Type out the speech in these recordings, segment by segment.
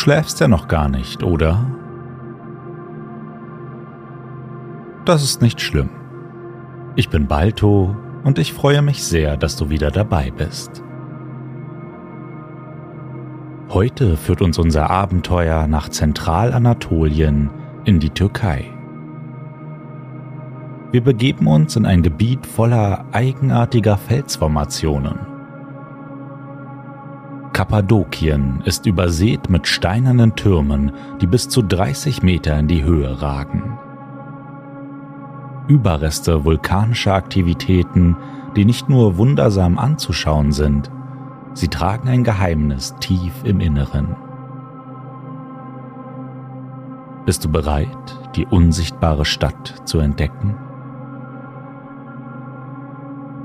Schläfst ja noch gar nicht, oder? Das ist nicht schlimm. Ich bin Balto und ich freue mich sehr, dass du wieder dabei bist. Heute führt uns unser Abenteuer nach Zentralanatolien in die Türkei. Wir begeben uns in ein Gebiet voller eigenartiger Felsformationen Kappadokien ist übersät mit steinernen Türmen, die bis zu 30 Meter in die Höhe ragen. Überreste vulkanischer Aktivitäten, die nicht nur wundersam anzuschauen sind, sie tragen ein Geheimnis tief im Inneren. Bist du bereit, die unsichtbare Stadt zu entdecken?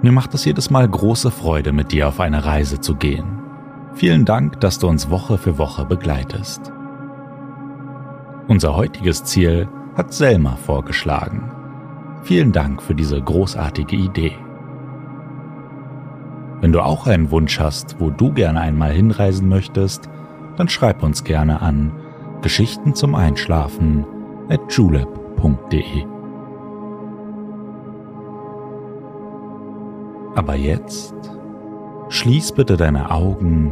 Mir macht es jedes Mal große Freude, mit dir auf eine Reise zu gehen. Vielen Dank, dass du uns Woche für Woche begleitest. Unser heutiges Ziel hat Selma vorgeschlagen. Vielen Dank für diese großartige Idee. Wenn du auch einen Wunsch hast, wo du gerne einmal hinreisen möchtest, dann schreib uns gerne an Geschichten zum Einschlafen at julep.de. Aber jetzt schließ bitte deine Augen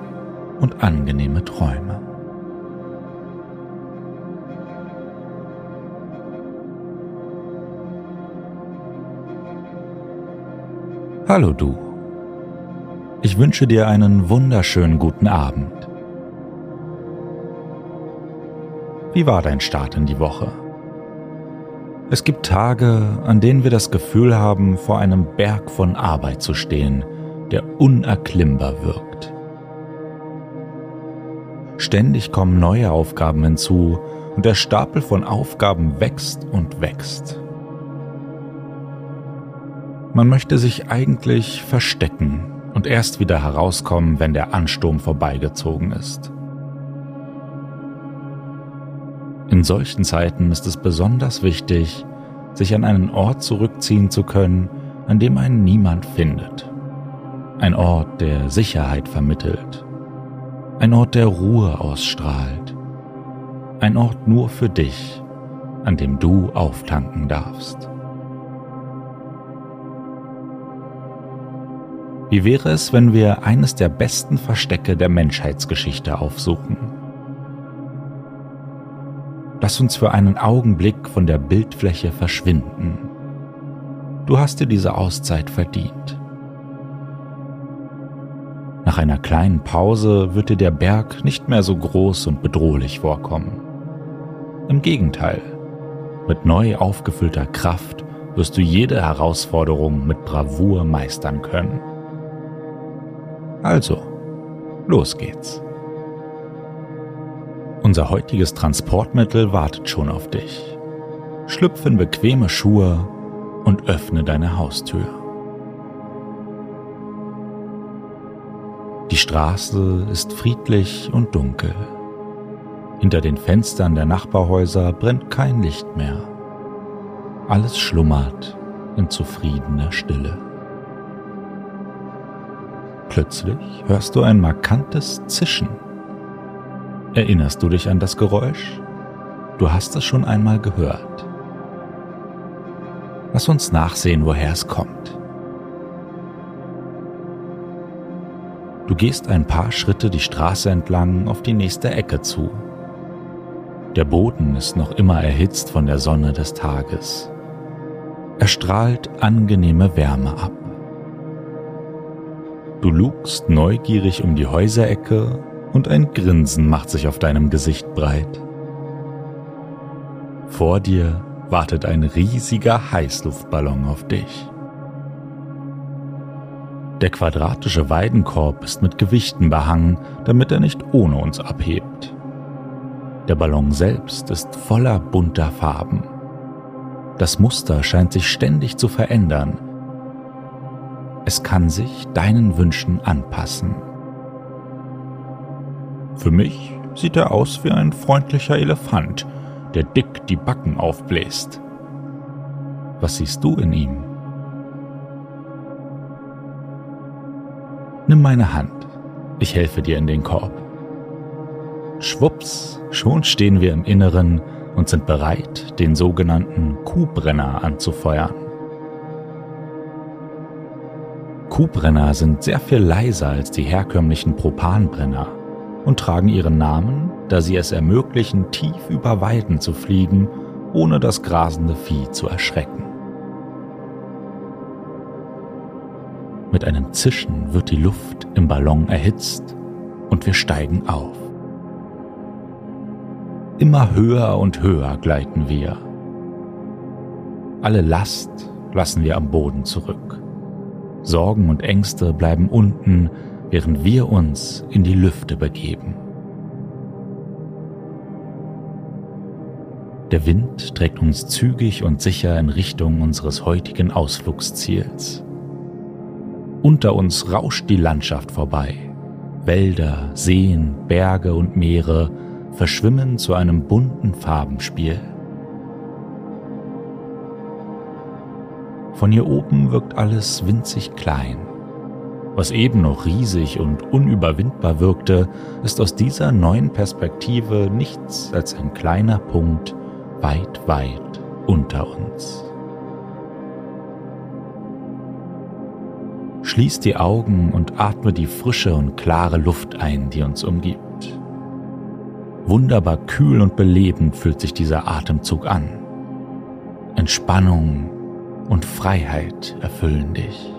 und angenehme Träume. Hallo du. Ich wünsche dir einen wunderschönen guten Abend. Wie war dein Start in die Woche? Es gibt Tage, an denen wir das Gefühl haben, vor einem Berg von Arbeit zu stehen, der unerklimmbar wirkt. Ständig kommen neue Aufgaben hinzu und der Stapel von Aufgaben wächst und wächst. Man möchte sich eigentlich verstecken und erst wieder herauskommen, wenn der Ansturm vorbeigezogen ist. In solchen Zeiten ist es besonders wichtig, sich an einen Ort zurückziehen zu können, an dem einen niemand findet. Ein Ort, der Sicherheit vermittelt ein Ort der Ruhe ausstrahlt, ein Ort nur für dich, an dem du auftanken darfst. Wie wäre es, wenn wir eines der besten Verstecke der Menschheitsgeschichte aufsuchen? Lass uns für einen Augenblick von der Bildfläche verschwinden. Du hast dir diese Auszeit verdient. Nach einer kleinen Pause wird dir der Berg nicht mehr so groß und bedrohlich vorkommen. Im Gegenteil, mit neu aufgefüllter Kraft wirst du jede Herausforderung mit Bravour meistern können. Also, los geht's. Unser heutiges Transportmittel wartet schon auf dich. Schlüpf in bequeme Schuhe und öffne deine Haustür. Die Straße ist friedlich und dunkel. Hinter den Fenstern der Nachbarhäuser brennt kein Licht mehr. Alles schlummert in zufriedener Stille. Plötzlich hörst du ein markantes Zischen. Erinnerst du dich an das Geräusch? Du hast es schon einmal gehört. Lass uns nachsehen, woher es kommt. Du gehst ein paar Schritte die Straße entlang auf die nächste Ecke zu. Der Boden ist noch immer erhitzt von der Sonne des Tages. Er strahlt angenehme Wärme ab. Du lugst neugierig um die Häuserecke und ein Grinsen macht sich auf deinem Gesicht breit. Vor dir wartet ein riesiger Heißluftballon auf dich. Der quadratische Weidenkorb ist mit Gewichten behangen, damit er nicht ohne uns abhebt. Der Ballon selbst ist voller bunter Farben. Das Muster scheint sich ständig zu verändern. Es kann sich deinen Wünschen anpassen. Für mich sieht er aus wie ein freundlicher Elefant, der dick die Backen aufbläst. Was siehst du in ihm? Nimm meine Hand, ich helfe dir in den Korb. Schwupps, schon stehen wir im Inneren und sind bereit, den sogenannten Kuhbrenner anzufeuern. Kuhbrenner sind sehr viel leiser als die herkömmlichen Propanbrenner und tragen ihren Namen, da sie es ermöglichen, tief über Weiden zu fliegen, ohne das grasende Vieh zu erschrecken. Mit einem Zischen wird die Luft im Ballon erhitzt und wir steigen auf. Immer höher und höher gleiten wir. Alle Last lassen wir am Boden zurück. Sorgen und Ängste bleiben unten, während wir uns in die Lüfte begeben. Der Wind trägt uns zügig und sicher in Richtung unseres heutigen Ausflugsziels. Unter uns rauscht die Landschaft vorbei. Wälder, Seen, Berge und Meere verschwimmen zu einem bunten Farbenspiel. Von hier oben wirkt alles winzig klein. Was eben noch riesig und unüberwindbar wirkte, ist aus dieser neuen Perspektive nichts als ein kleiner Punkt weit, weit unter uns. Schließ die Augen und atme die frische und klare Luft ein, die uns umgibt. Wunderbar kühl und belebend fühlt sich dieser Atemzug an. Entspannung und Freiheit erfüllen dich.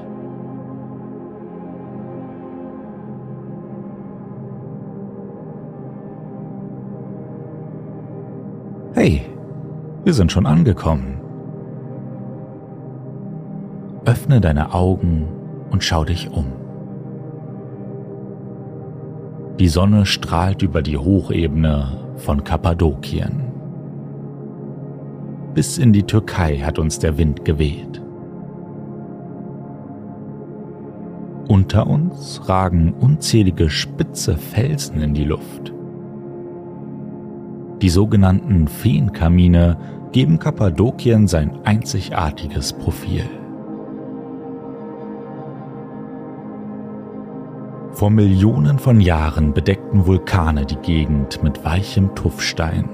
Hey, wir sind schon angekommen. Öffne deine Augen und schau dich um. Die Sonne strahlt über die Hochebene von Kappadokien. Bis in die Türkei hat uns der Wind geweht. Unter uns ragen unzählige spitze Felsen in die Luft. Die sogenannten Feenkamine geben Kappadokien sein einzigartiges Profil. Vor Millionen von Jahren bedeckten Vulkane die Gegend mit weichem Tuffstein.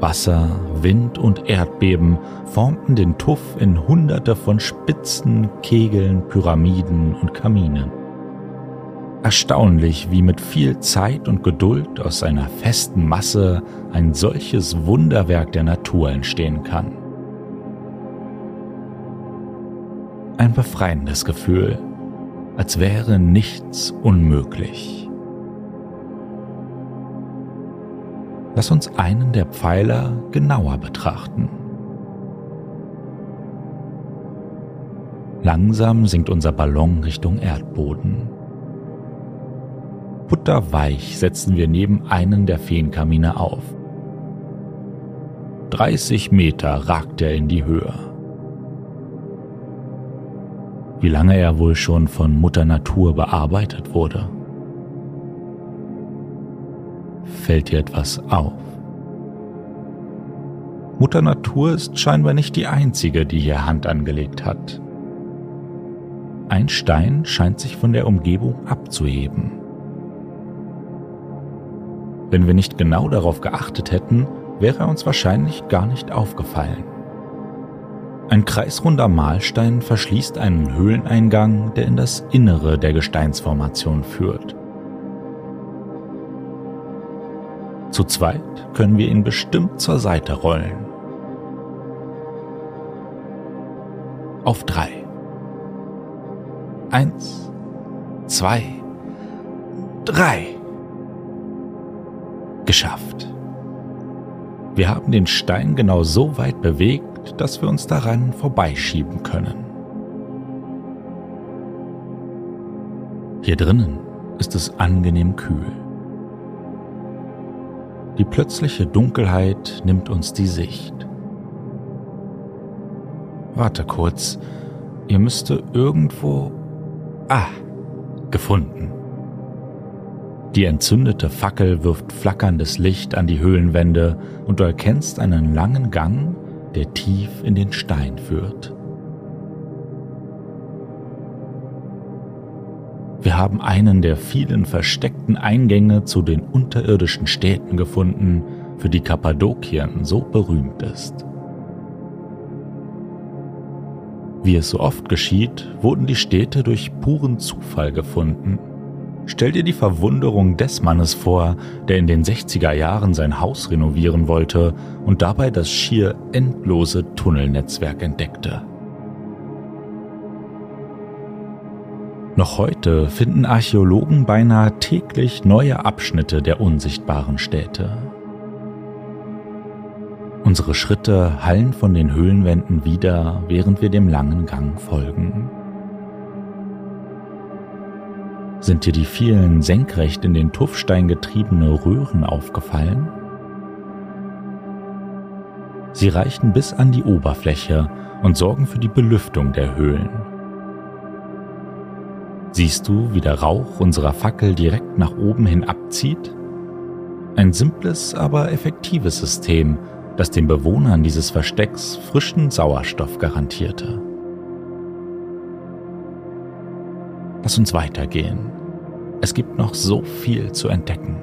Wasser, Wind und Erdbeben formten den Tuff in hunderte von Spitzen, Kegeln, Pyramiden und Kaminen. Erstaunlich, wie mit viel Zeit und Geduld aus einer festen Masse ein solches Wunderwerk der Natur entstehen kann. Ein befreiendes Gefühl, als wäre nichts unmöglich. Lass uns einen der Pfeiler genauer betrachten. Langsam sinkt unser Ballon Richtung Erdboden. Butterweich setzen wir neben einen der Feenkamine auf. 30 Meter ragt er in die Höhe. Wie lange er wohl schon von Mutter Natur bearbeitet wurde. Fällt dir etwas auf? Mutter Natur ist scheinbar nicht die einzige, die hier Hand angelegt hat. Ein Stein scheint sich von der Umgebung abzuheben. Wenn wir nicht genau darauf geachtet hätten, wäre er uns wahrscheinlich gar nicht aufgefallen. Ein kreisrunder Mahlstein verschließt einen Höhleneingang, der in das Innere der Gesteinsformation führt. Zu zweit können wir ihn bestimmt zur Seite rollen. Auf drei. Eins, zwei, drei. Geschafft. Wir haben den Stein genau so weit bewegt, dass wir uns daran vorbeischieben können. Hier drinnen ist es angenehm kühl. Die plötzliche Dunkelheit nimmt uns die Sicht. Warte kurz, ihr müsste irgendwo... Ah, gefunden. Die entzündete Fackel wirft flackerndes Licht an die Höhlenwände und du erkennst einen langen Gang, der tief in den Stein führt. Wir haben einen der vielen versteckten Eingänge zu den unterirdischen Städten gefunden, für die Kappadokien so berühmt ist. Wie es so oft geschieht, wurden die Städte durch puren Zufall gefunden – Stell dir die Verwunderung des Mannes vor, der in den 60er Jahren sein Haus renovieren wollte und dabei das schier endlose Tunnelnetzwerk entdeckte. Noch heute finden Archäologen beinahe täglich neue Abschnitte der unsichtbaren Städte. Unsere Schritte hallen von den Höhlenwänden wieder, während wir dem langen Gang folgen. Sind dir die vielen senkrecht in den Tuffstein getriebene Röhren aufgefallen? Sie reichen bis an die Oberfläche und sorgen für die Belüftung der Höhlen. Siehst du, wie der Rauch unserer Fackel direkt nach oben hin abzieht? Ein simples, aber effektives System, das den Bewohnern dieses Verstecks frischen Sauerstoff garantierte. Lass uns weitergehen. Es gibt noch so viel zu entdecken.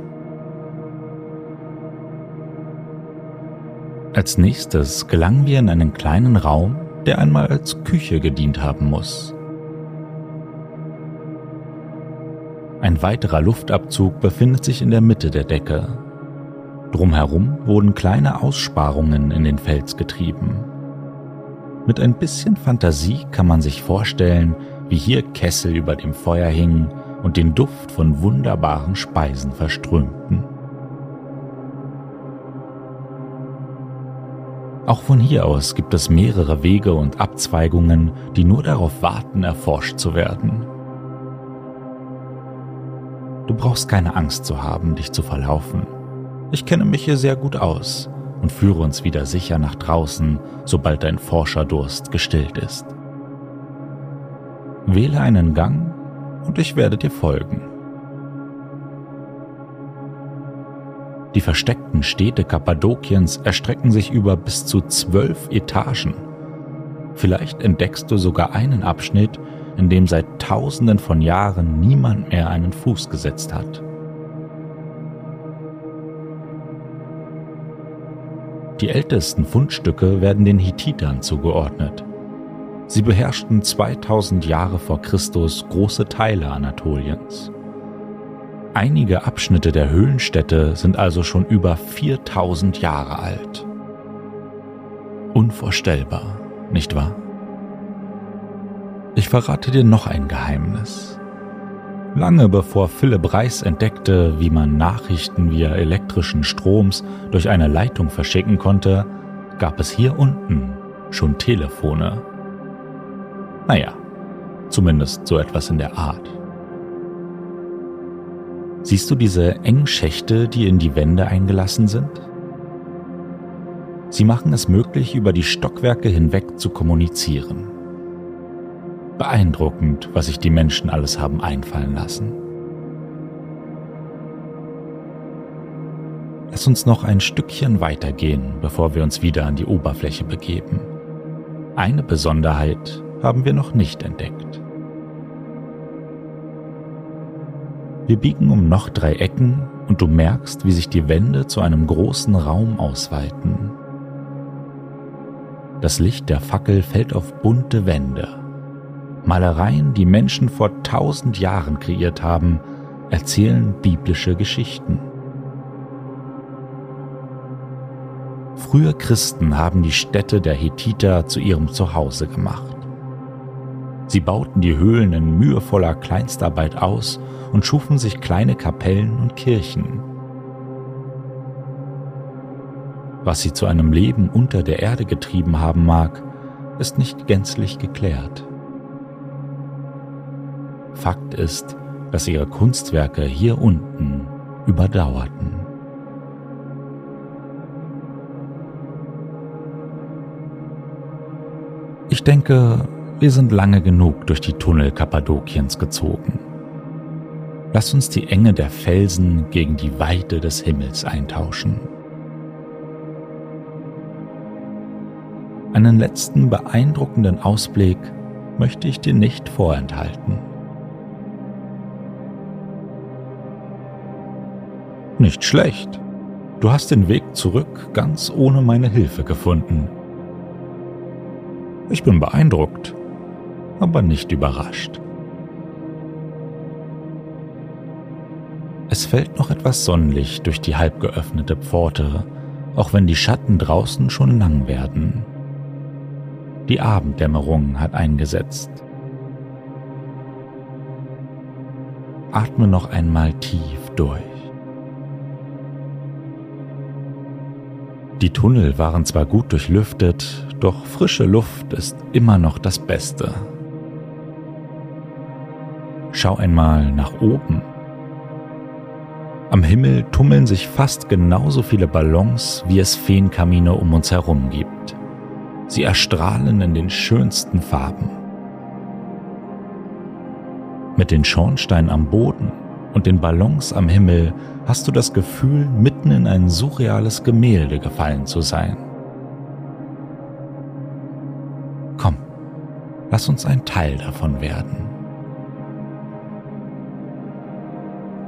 Als nächstes gelangen wir in einen kleinen Raum, der einmal als Küche gedient haben muss. Ein weiterer Luftabzug befindet sich in der Mitte der Decke. Drumherum wurden kleine Aussparungen in den Fels getrieben. Mit ein bisschen Fantasie kann man sich vorstellen, wie hier Kessel über dem Feuer hingen und den Duft von wunderbaren Speisen verströmten. Auch von hier aus gibt es mehrere Wege und Abzweigungen, die nur darauf warten, erforscht zu werden. Du brauchst keine Angst zu haben, dich zu verlaufen. Ich kenne mich hier sehr gut aus und führe uns wieder sicher nach draußen, sobald dein Forscherdurst gestillt ist. Wähle einen Gang und ich werde dir folgen. Die versteckten Städte Kappadokiens erstrecken sich über bis zu zwölf Etagen. Vielleicht entdeckst du sogar einen Abschnitt, in dem seit Tausenden von Jahren niemand mehr einen Fuß gesetzt hat. Die ältesten Fundstücke werden den Hittitern zugeordnet. Sie beherrschten 2000 Jahre vor Christus große Teile Anatoliens. Einige Abschnitte der Höhlenstätte sind also schon über 4000 Jahre alt. Unvorstellbar, nicht wahr? Ich verrate dir noch ein Geheimnis. Lange bevor Philipp Reis entdeckte, wie man Nachrichten via elektrischen Stroms durch eine Leitung verschicken konnte, gab es hier unten schon Telefone. Naja, zumindest so etwas in der Art. Siehst du diese engen Schächte, die in die Wände eingelassen sind? Sie machen es möglich, über die Stockwerke hinweg zu kommunizieren. Beeindruckend, was sich die Menschen alles haben einfallen lassen. Lass uns noch ein Stückchen weitergehen, bevor wir uns wieder an die Oberfläche begeben. Eine Besonderheit haben wir noch nicht entdeckt. Wir biegen um noch drei Ecken und du merkst, wie sich die Wände zu einem großen Raum ausweiten. Das Licht der Fackel fällt auf bunte Wände. Malereien, die Menschen vor tausend Jahren kreiert haben, erzählen biblische Geschichten. Frühe Christen haben die Städte der Hethiter zu ihrem Zuhause gemacht. Sie bauten die Höhlen in mühevoller Kleinstarbeit aus und schufen sich kleine Kapellen und Kirchen. Was sie zu einem Leben unter der Erde getrieben haben mag, ist nicht gänzlich geklärt. Fakt ist, dass ihre Kunstwerke hier unten überdauerten. Ich denke, wir sind lange genug durch die Tunnel Kappadokiens gezogen. Lass uns die Enge der Felsen gegen die Weite des Himmels eintauschen. Einen letzten beeindruckenden Ausblick möchte ich dir nicht vorenthalten. Nicht schlecht. Du hast den Weg zurück ganz ohne meine Hilfe gefunden. Ich bin beeindruckt, aber nicht überrascht. Es fällt noch etwas Sonnenlicht durch die halb geöffnete Pforte, auch wenn die Schatten draußen schon lang werden. Die Abenddämmerung hat eingesetzt. Atme noch einmal tief durch. Die Tunnel waren zwar gut durchlüftet, doch frische Luft ist immer noch das Beste. Schau einmal nach oben. Am Himmel tummeln sich fast genauso viele Ballons, wie es Feenkamine um uns herum gibt. Sie erstrahlen in den schönsten Farben. Mit den Schornsteinen am Boden und den Ballons am Himmel hast du das Gefühl, mitten in ein surreales Gemälde gefallen zu sein. Komm, lass uns ein Teil davon werden.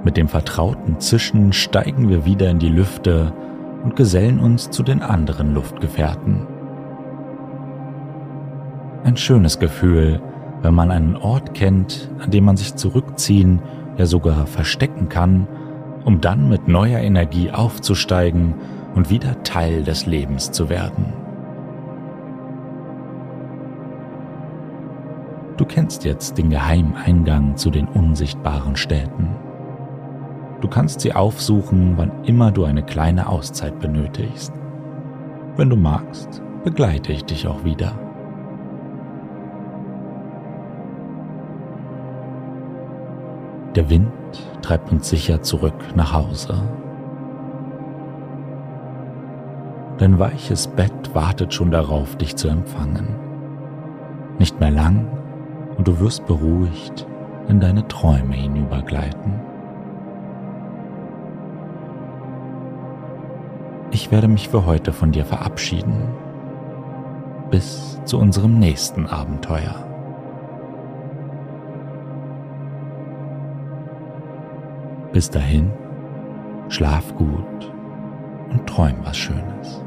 Mit dem vertrauten Zischen steigen wir wieder in die Lüfte und gesellen uns zu den anderen Luftgefährten. Ein schönes Gefühl, wenn man einen Ort kennt, an dem man sich zurückziehen ja sogar verstecken kann, um dann mit neuer Energie aufzusteigen und wieder Teil des Lebens zu werden. Du kennst jetzt den Geheimeingang zu den unsichtbaren Städten. Du kannst sie aufsuchen, wann immer du eine kleine Auszeit benötigst. Wenn du magst, begleite ich dich auch wieder. Der Wind treibt uns sicher zurück nach Hause. Dein weiches Bett wartet schon darauf, dich zu empfangen. Nicht mehr lang und du wirst beruhigt in deine Träume hinübergleiten. Ich werde mich für heute von dir verabschieden. Bis zu unserem nächsten Abenteuer. Bis dahin, schlaf gut und träum was Schönes.